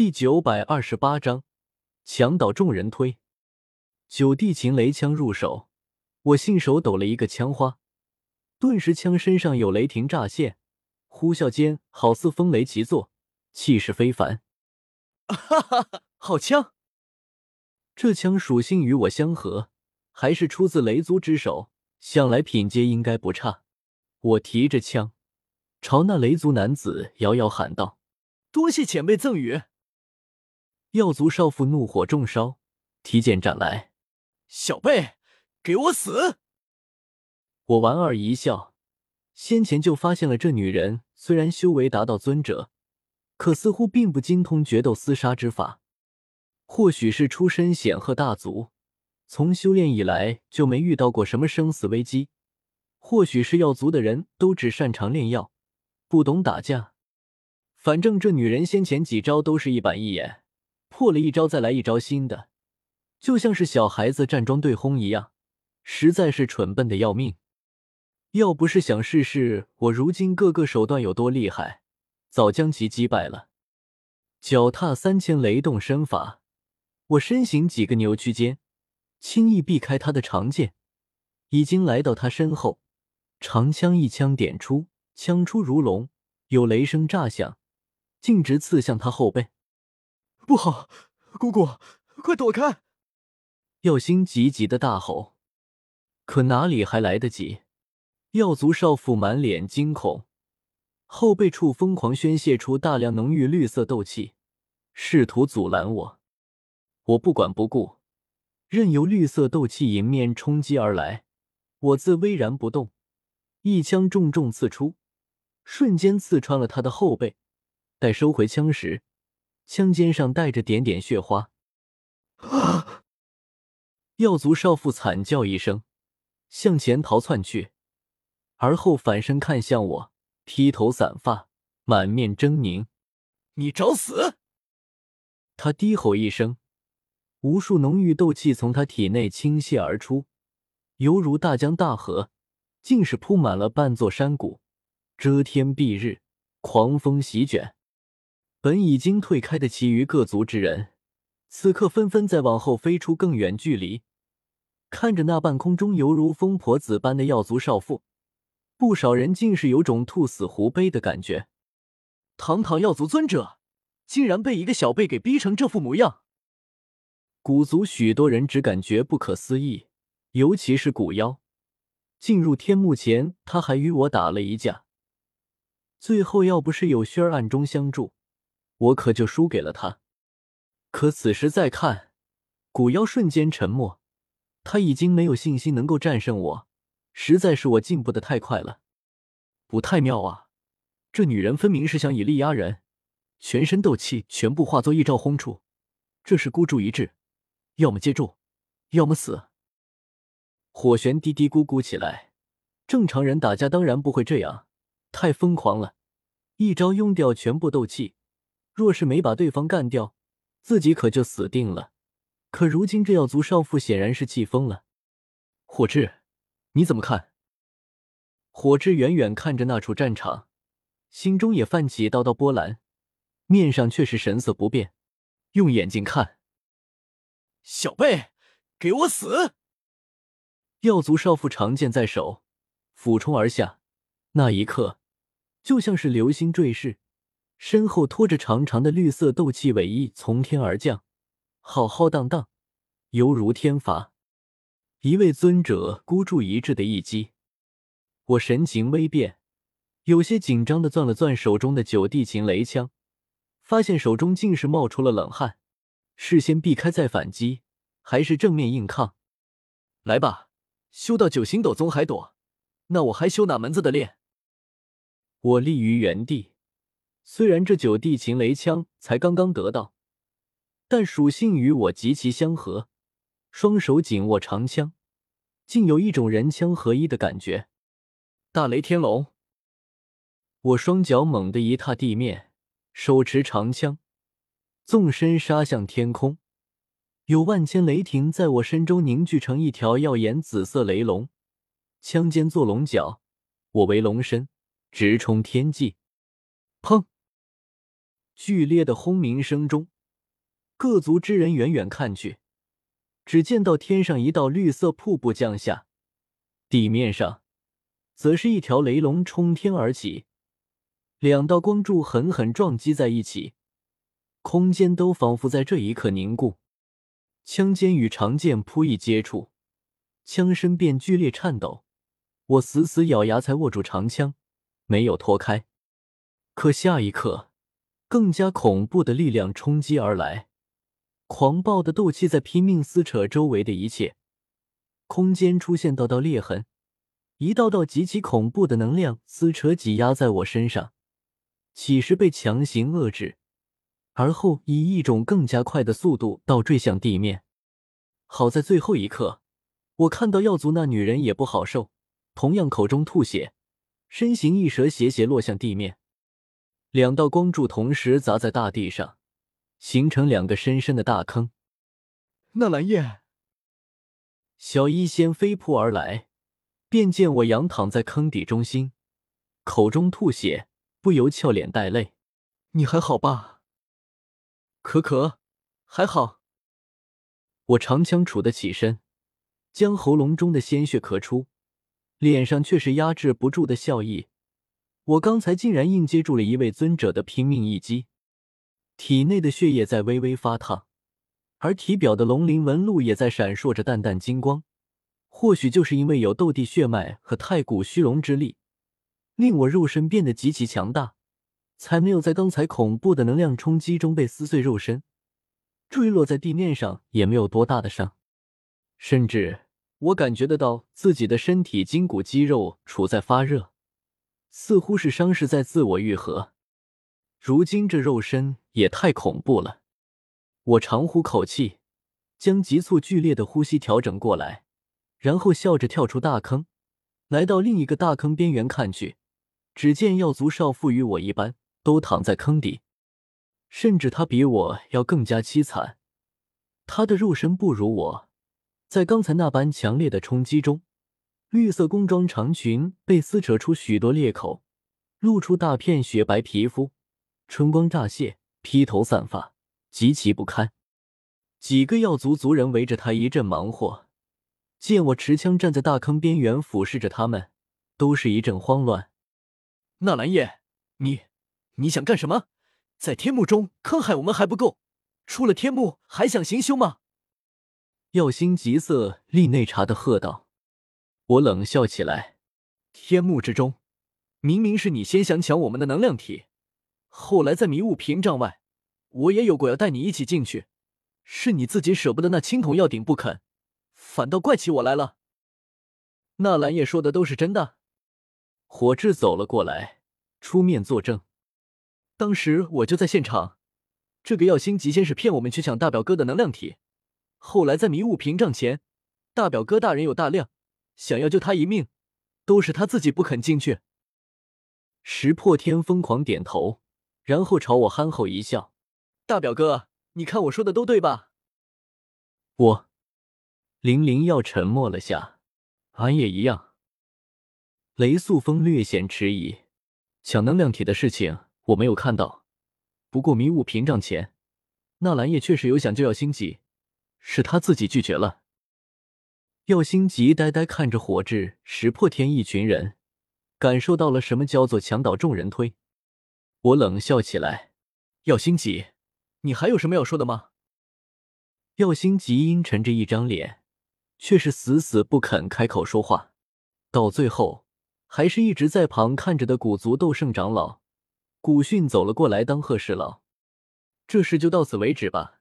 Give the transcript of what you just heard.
第九百二十八章，墙倒众人推。九地擒雷枪入手，我信手抖了一个枪花，顿时枪身上有雷霆乍现，呼啸间好似风雷齐作，气势非凡。哈哈哈，好枪！这枪属性与我相合，还是出自雷族之手，想来品阶应该不差。我提着枪，朝那雷族男子遥遥喊道：“多谢前辈赠予。”药族少妇怒火中烧，提剑斩来。小辈，给我死！我莞尔一笑，先前就发现了这女人，虽然修为达到尊者，可似乎并不精通决斗厮杀之法。或许是出身显赫大族，从修炼以来就没遇到过什么生死危机；或许是药族的人都只擅长炼药，不懂打架。反正这女人先前几招都是一板一眼。破了一招，再来一招新的，就像是小孩子站桩对轰一样，实在是蠢笨的要命。要不是想试试我如今各个手段有多厉害，早将其击败了。脚踏三千雷动身法，我身形几个扭曲间，轻易避开他的长剑，已经来到他身后，长枪一枪点出，枪出如龙，有雷声炸响，径直刺向他后背。不好，姑姑，快躲开！药心急急的大吼，可哪里还来得及？药族少妇满脸惊恐，后背处疯狂宣泄出大量浓郁绿色斗气，试图阻拦我。我不管不顾，任由绿色斗气迎面冲击而来。我自巍然不动，一枪重重刺出，瞬间刺穿了他的后背。待收回枪时，枪尖上带着点点血花，啊！药族少妇惨叫一声，向前逃窜去，而后反身看向我，披头散发，满面狰狞：“你找死！”他低吼一声，无数浓郁斗气从他体内倾泻而出，犹如大江大河，竟是铺满了半座山谷，遮天蔽日，狂风席卷。本已经退开的其余各族之人，此刻纷纷在往后飞出更远距离，看着那半空中犹如疯婆子般的药族少妇，不少人竟是有种兔死狐悲的感觉。堂堂药族尊者，竟然被一个小辈给逼成这副模样！古族许多人只感觉不可思议，尤其是古妖，进入天幕前他还与我打了一架，最后要不是有轩儿暗中相助。我可就输给了他，可此时再看，古妖瞬间沉默，他已经没有信心能够战胜我，实在是我进步的太快了，不太妙啊！这女人分明是想以力压人，全身斗气全部化作一招轰出，这是孤注一掷，要么接住，要么死。火旋嘀嘀咕咕起来，正常人打架当然不会这样，太疯狂了，一招用掉全部斗气。若是没把对方干掉，自己可就死定了。可如今这药族少妇显然是气疯了。火智，你怎么看？火智远远看着那处战场，心中也泛起道道波澜，面上却是神色不变，用眼睛看。小贝，给我死！药族少妇长剑在手，俯冲而下，那一刻，就像是流星坠世。身后拖着长长的绿色斗气尾翼从天而降，浩浩荡荡，犹如天罚。一位尊者孤注一掷的一击，我神情微变，有些紧张的攥了攥手中的九地擒雷枪，发现手中竟是冒出了冷汗。事先避开再反击，还是正面硬抗？来吧，修到九星斗宗还躲？那我还修哪门子的炼？我立于原地。虽然这九地擒雷枪才刚刚得到，但属性与我极其相合，双手紧握长枪，竟有一种人枪合一的感觉。大雷天龙，我双脚猛地一踏地面，手持长枪，纵身杀向天空，有万千雷霆在我身周凝聚成一条耀眼紫色雷龙，枪尖做龙角，我为龙身，直冲天际。砰！剧烈的轰鸣声中，各族之人远远看去，只见到天上一道绿色瀑布降下，地面上则是一条雷龙冲天而起，两道光柱狠狠撞击在一起，空间都仿佛在这一刻凝固。枪尖与长剑扑一接触，枪身便剧烈颤抖。我死死咬牙才握住长枪，没有脱开。可下一刻，更加恐怖的力量冲击而来，狂暴的斗气在拼命撕扯周围的一切，空间出现道道裂痕，一道道极其恐怖的能量撕扯挤压在我身上，起时被强行遏制，而后以一种更加快的速度倒坠向地面。好在最后一刻，我看到药族那女人也不好受。同样口中吐血，身形一折，斜斜落向地面。两道光柱同时砸在大地上，形成两个深深的大坑。纳兰叶，小医仙飞扑而来，便见我仰躺在坑底中心，口中吐血，不由俏脸带泪。你还好吧？可可，还好。我长枪杵得起身，将喉咙中的鲜血咳出。脸上却是压制不住的笑意。我刚才竟然硬接住了一位尊者的拼命一击，体内的血液在微微发烫，而体表的龙鳞纹路也在闪烁着淡淡金光。或许就是因为有斗帝血脉和太古虚龙之力，令我肉身变得极其强大，才没有在刚才恐怖的能量冲击中被撕碎肉身，坠落在地面上也没有多大的伤，甚至。我感觉得到自己的身体筋骨肌肉处在发热，似乎是伤势在自我愈合。如今这肉身也太恐怖了。我长呼口气，将急促剧烈的呼吸调整过来，然后笑着跳出大坑，来到另一个大坑边缘看去。只见药族少妇与我一般，都躺在坑底，甚至她比我要更加凄惨。她的肉身不如我。在刚才那般强烈的冲击中，绿色工装长裙被撕扯出许多裂口，露出大片雪白皮肤，春光乍泄，披头散发，极其不堪。几个药族族人围着他一阵忙活，见我持枪站在大坑边缘俯视着他们，都是一阵慌乱。纳兰叶，你你想干什么？在天幕中坑害我们还不够，出了天幕还想行凶吗？耀星急色厉内查的喝道：“我冷笑起来。天幕之中，明明是你先想抢我们的能量体，后来在迷雾屏障外，我也有过要带你一起进去，是你自己舍不得那青铜药鼎不肯，反倒怪起我来了。”纳兰叶说的都是真的。火智走了过来，出面作证：“当时我就在现场，这个耀星极先是骗我们去抢大表哥的能量体。”后来在迷雾屏障前，大表哥大人有大量，想要救他一命，都是他自己不肯进去。石破天疯狂点头，然后朝我憨厚一笑：“大表哥，你看我说的都对吧？”我，林灵耀沉默了下，俺也一样。雷素风略显迟疑，抢能量体的事情我没有看到，不过迷雾屏障前，纳兰叶确实有想救药星级。是他自己拒绝了。耀星急呆呆看着火智、石破天一群人，感受到了什么叫做墙倒众人推。我冷笑起来：“耀星急，你还有什么要说的吗？”耀星急阴沉着一张脸，却是死死不肯开口说话。到最后，还是一直在旁看着的古族斗圣长老古训走了过来，当和事佬：“这事就到此为止吧。”